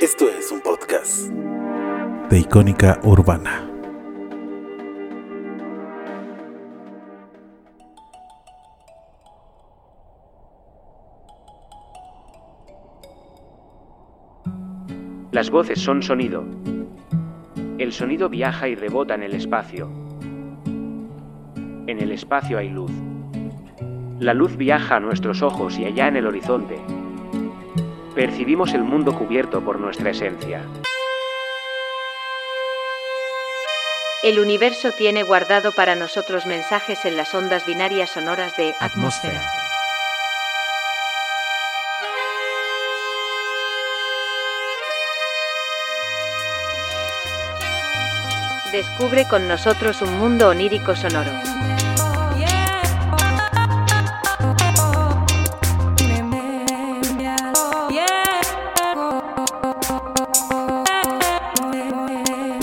Esto es un podcast de Icónica Urbana. Las voces son sonido. El sonido viaja y rebota en el espacio. En el espacio hay luz. La luz viaja a nuestros ojos y allá en el horizonte. Percibimos el mundo cubierto por nuestra esencia. El universo tiene guardado para nosotros mensajes en las ondas binarias sonoras de atmósfera. Descubre con nosotros un mundo onírico sonoro.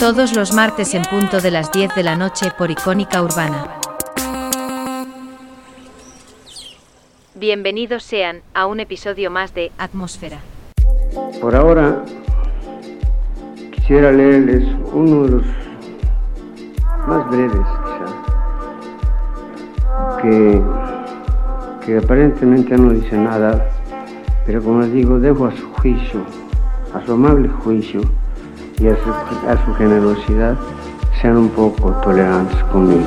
Todos los martes en punto de las 10 de la noche por Icónica Urbana. Bienvenidos sean a un episodio más de Atmósfera. Por ahora quisiera leerles uno de los más breves quizá, que, que aparentemente no dice nada, pero como les digo, dejo a su juicio, a su amable juicio y a su, generosidad, sean un poco tolerantes conmigo.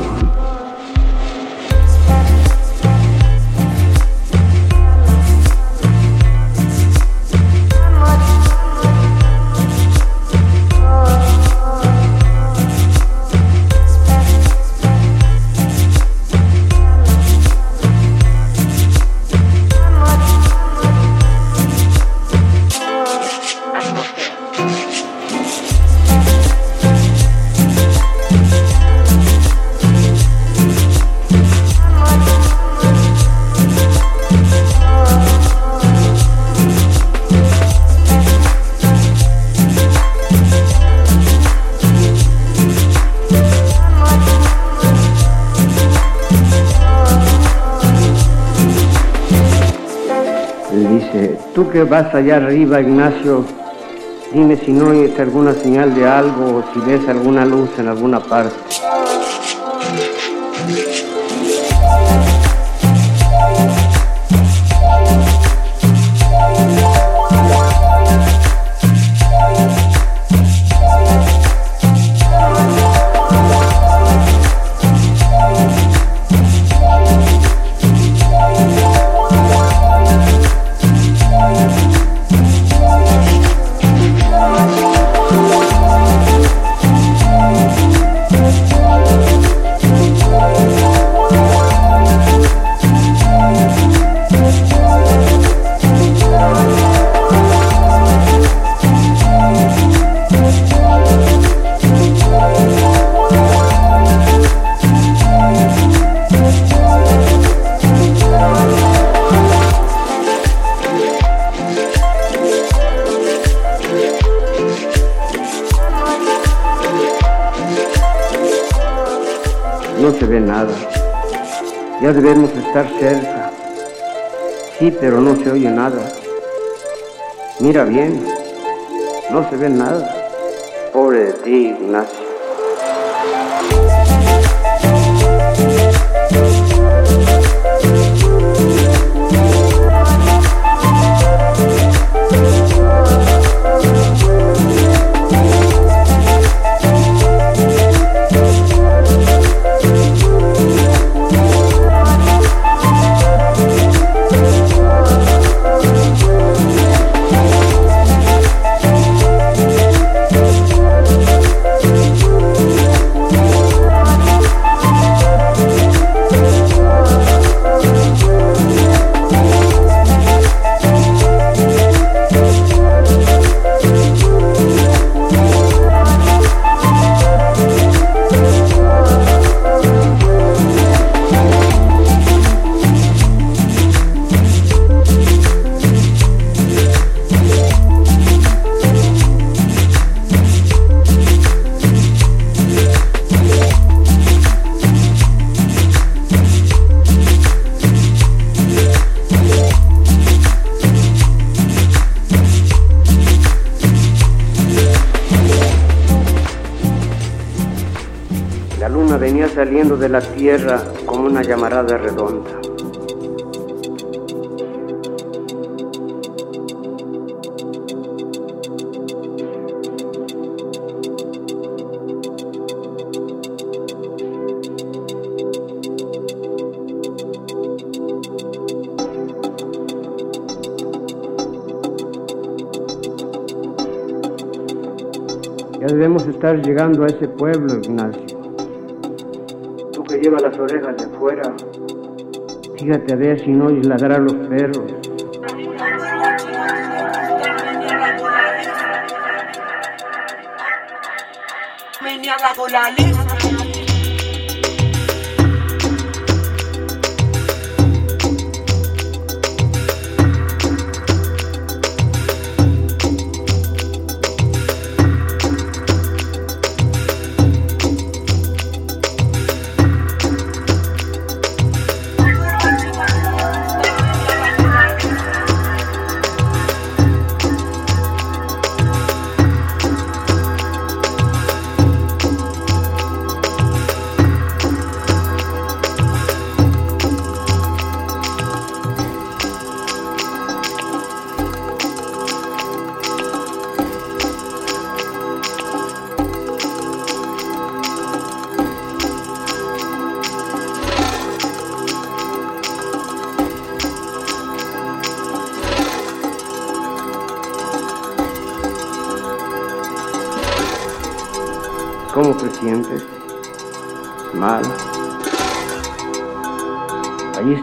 Tú que vas allá arriba, Ignacio, dime si no oyes alguna señal de algo o si ves alguna luz en alguna parte. Debemos estar cerca. Sí, pero no se oye nada. Mira bien. No se ve nada. Pobre de ti, Ignacio. Tierra como una llamarada redonda. Ya debemos estar llegando a ese pueblo, Ignacio. Llevas las orejas de fuera, fíjate a ver si no oyes ladrar los perros. ¿Cómo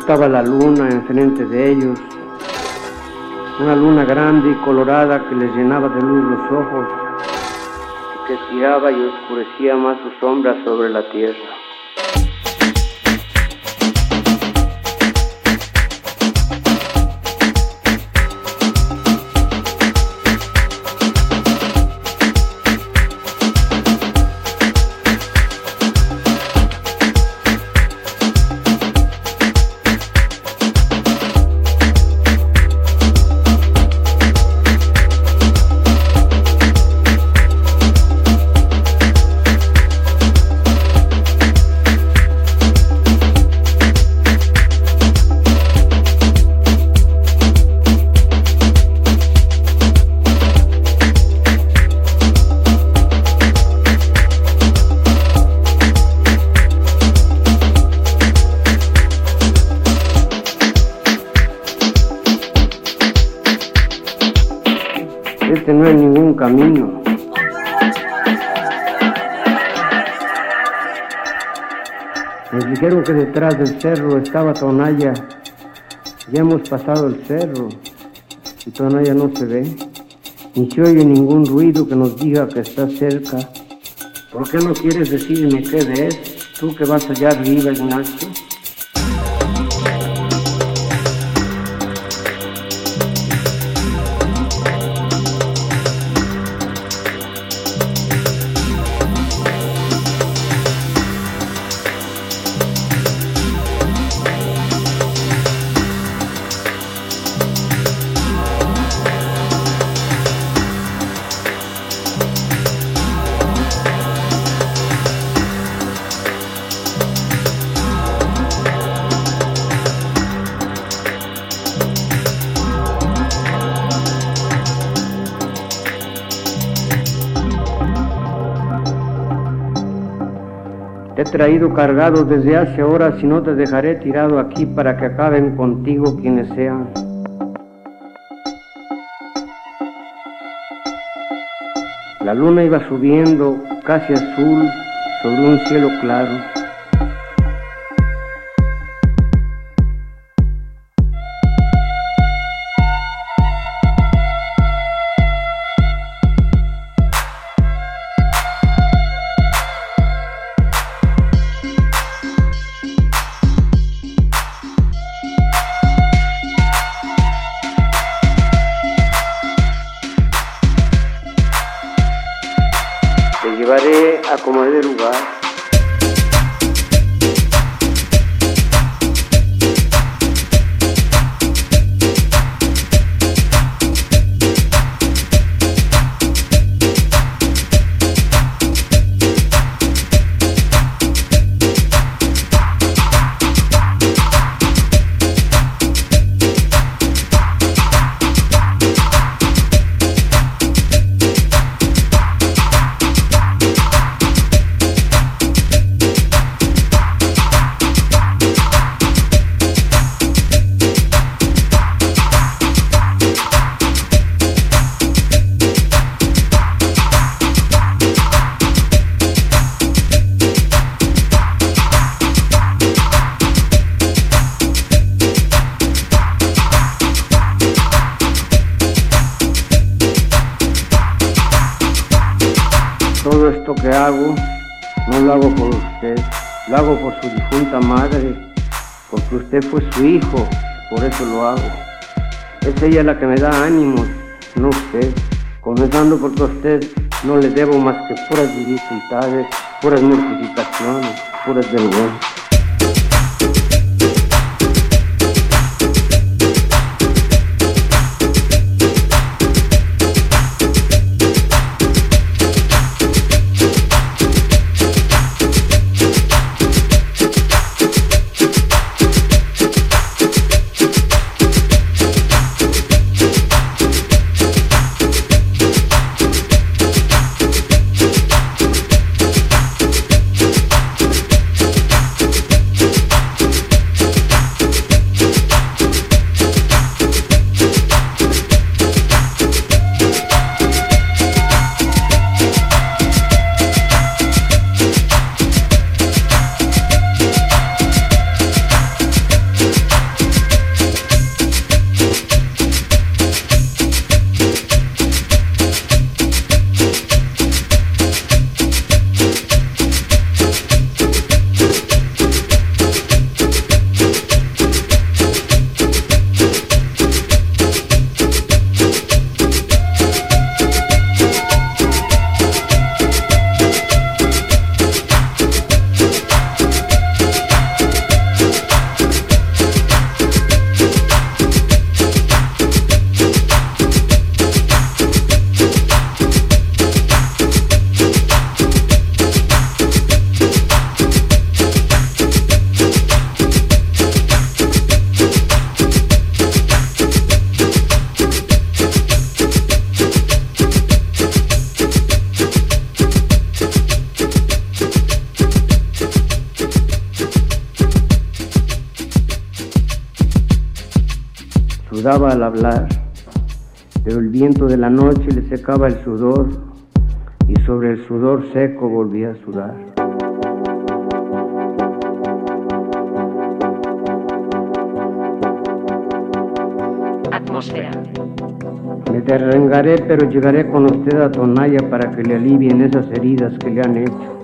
estaba la luna enfrente de ellos, una luna grande y colorada que les llenaba de luz los ojos y que estiraba y oscurecía más su sombra sobre la tierra. Nos dijeron que detrás del cerro estaba Tonaya. Ya hemos pasado el cerro y Tonaya no se ve. Ni se oye ningún ruido que nos diga que está cerca. ¿Por qué no quieres decirme qué ves? Tú que vas allá arriba, Ignacio. Traído cargado desde hace horas y no te dejaré tirado aquí para que acaben contigo quienes sean. La luna iba subiendo casi azul sobre un cielo claro. Llevaré a como de lugar. Lo hago por su difunta madre, porque usted fue su hijo, por eso lo hago. Es ella la que me da ánimos, no usted. Comenzando porque a usted no le debo más que puras dificultades, puras mortificaciones, puras vergüenzas. Al hablar, pero el viento de la noche le secaba el sudor y sobre el sudor seco volvía a sudar. Atmósfera. Me derrengaré, pero llegaré con usted a Tonaya para que le alivien esas heridas que le han hecho.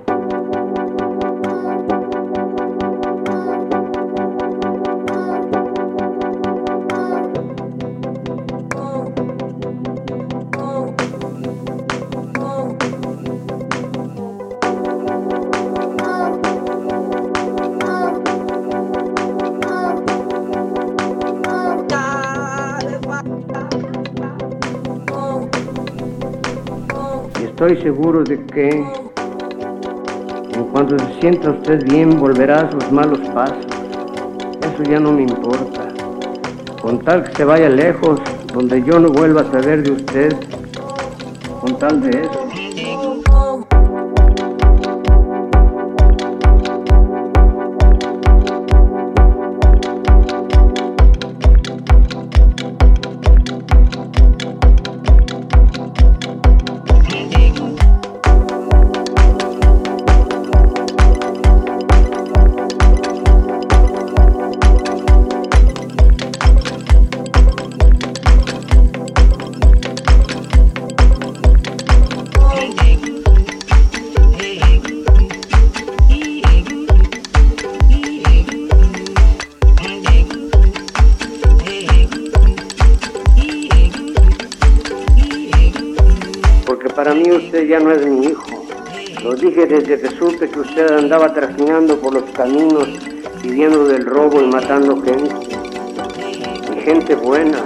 Estoy seguro de que en cuanto se sienta usted bien volverá a sus malos pasos. Eso ya no me importa. Con tal que se vaya lejos, donde yo no vuelva a saber de usted, con tal de eso. Ya no es mi hijo. Lo dije desde que supe que usted andaba trajinando por los caminos, pidiendo del robo y matando gente. Y gente buena.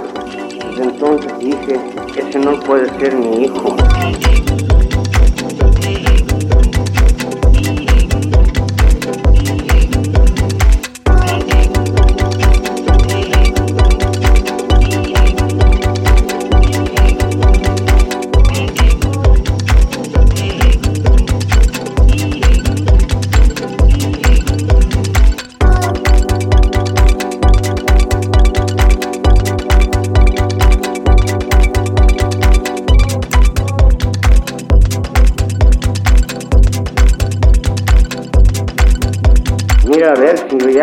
Desde entonces dije, ese no puede ser mi hijo.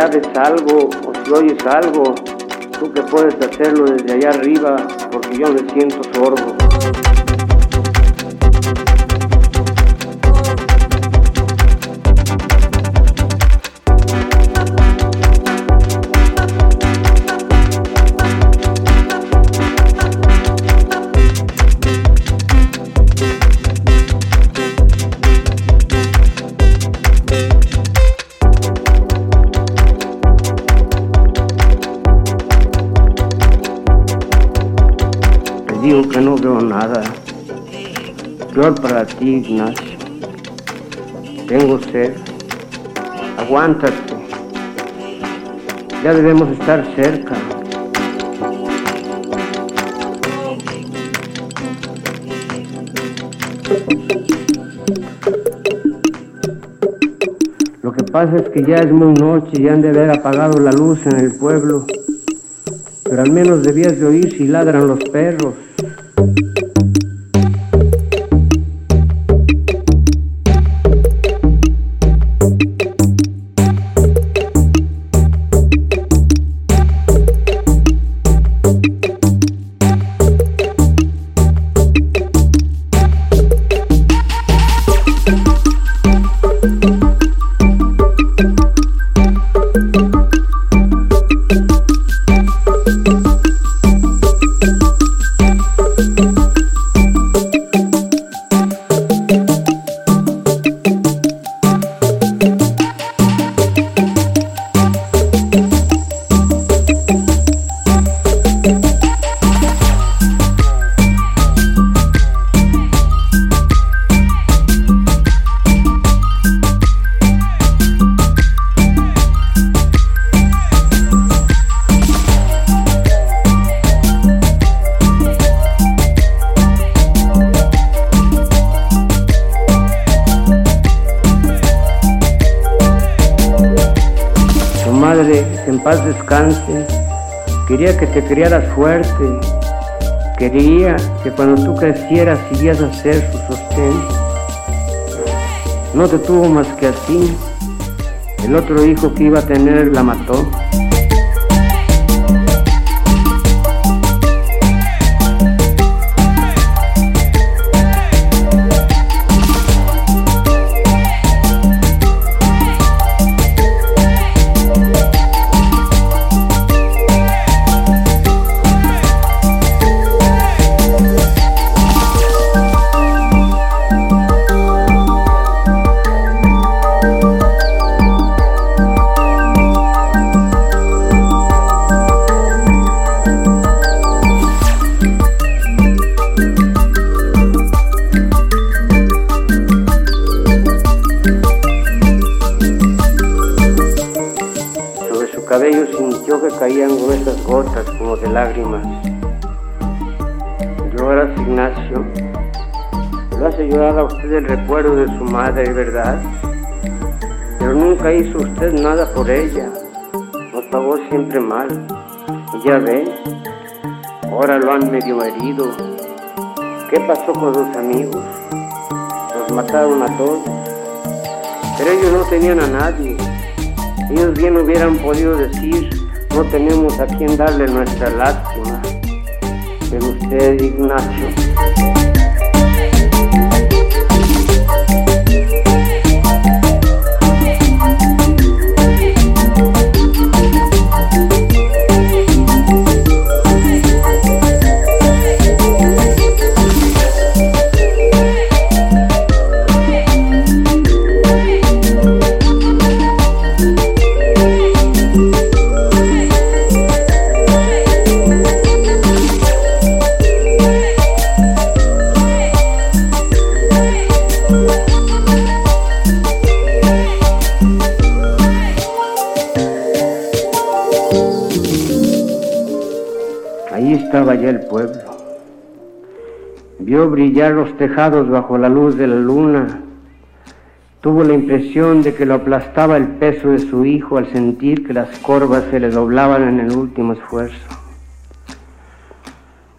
Ves algo o si oyes algo, tú que puedes hacerlo desde allá arriba, porque yo me siento sordo. Digo que no veo nada. Peor para ti, Ignacio. Tengo sed. Aguántate. Ya debemos estar cerca. Lo que pasa es que ya es muy noche y han de haber apagado la luz en el pueblo. Pero al menos debías de oír si ladran los perros. Paz descanse, quería que te criaras fuerte. Quería que cuando tú crecieras siguieras a ser su sostén. No te tuvo más que así. El otro hijo que iba a tener la mató. Llorar a usted el recuerdo de su madre, ¿verdad? Pero nunca hizo usted nada por ella. Nos pagó siempre mal. Ya ve, ahora lo han medio herido. ¿Qué pasó con sus amigos? Los mataron a todos. Pero ellos no tenían a nadie. Ellos bien hubieran podido decir, no tenemos a quien darle nuestra lástima. Pero usted, Ignacio, estaba ya el pueblo. Vio brillar los tejados bajo la luz de la luna. Tuvo la impresión de que lo aplastaba el peso de su hijo al sentir que las corvas se le doblaban en el último esfuerzo.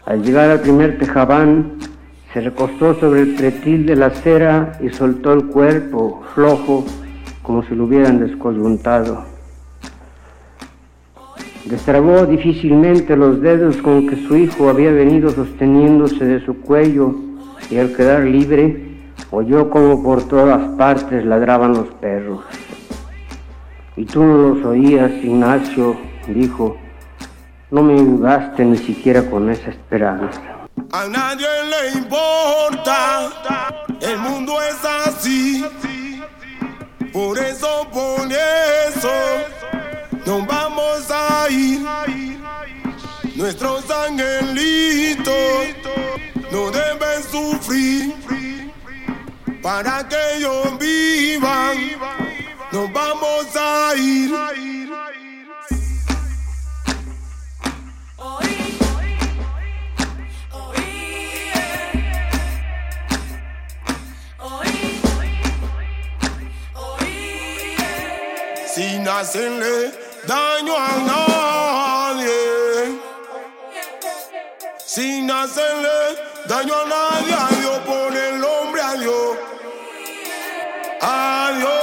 Al llegar al primer tejabán, se recostó sobre el pretil de la acera y soltó el cuerpo, flojo, como si lo hubieran descoyuntado. Destrabó difícilmente los dedos con que su hijo había venido sosteniéndose de su cuello y al quedar libre oyó como por todas partes ladraban los perros. Y tú no los oías, Ignacio, dijo, no me ayudaste ni siquiera con esa esperanza. A nadie le importa, el mundo es así. Por eso, por Nuestros angelitos no deben sufrir. Para que ellos vivan, nos vamos a ir. Sin hacerle daño a nadie. Sin hacerle daño a nadie, adiós Dios pone el hombre adiós, Dios. A Dios.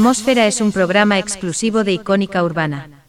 Atmósfera es un programa exclusivo de Icónica Urbana.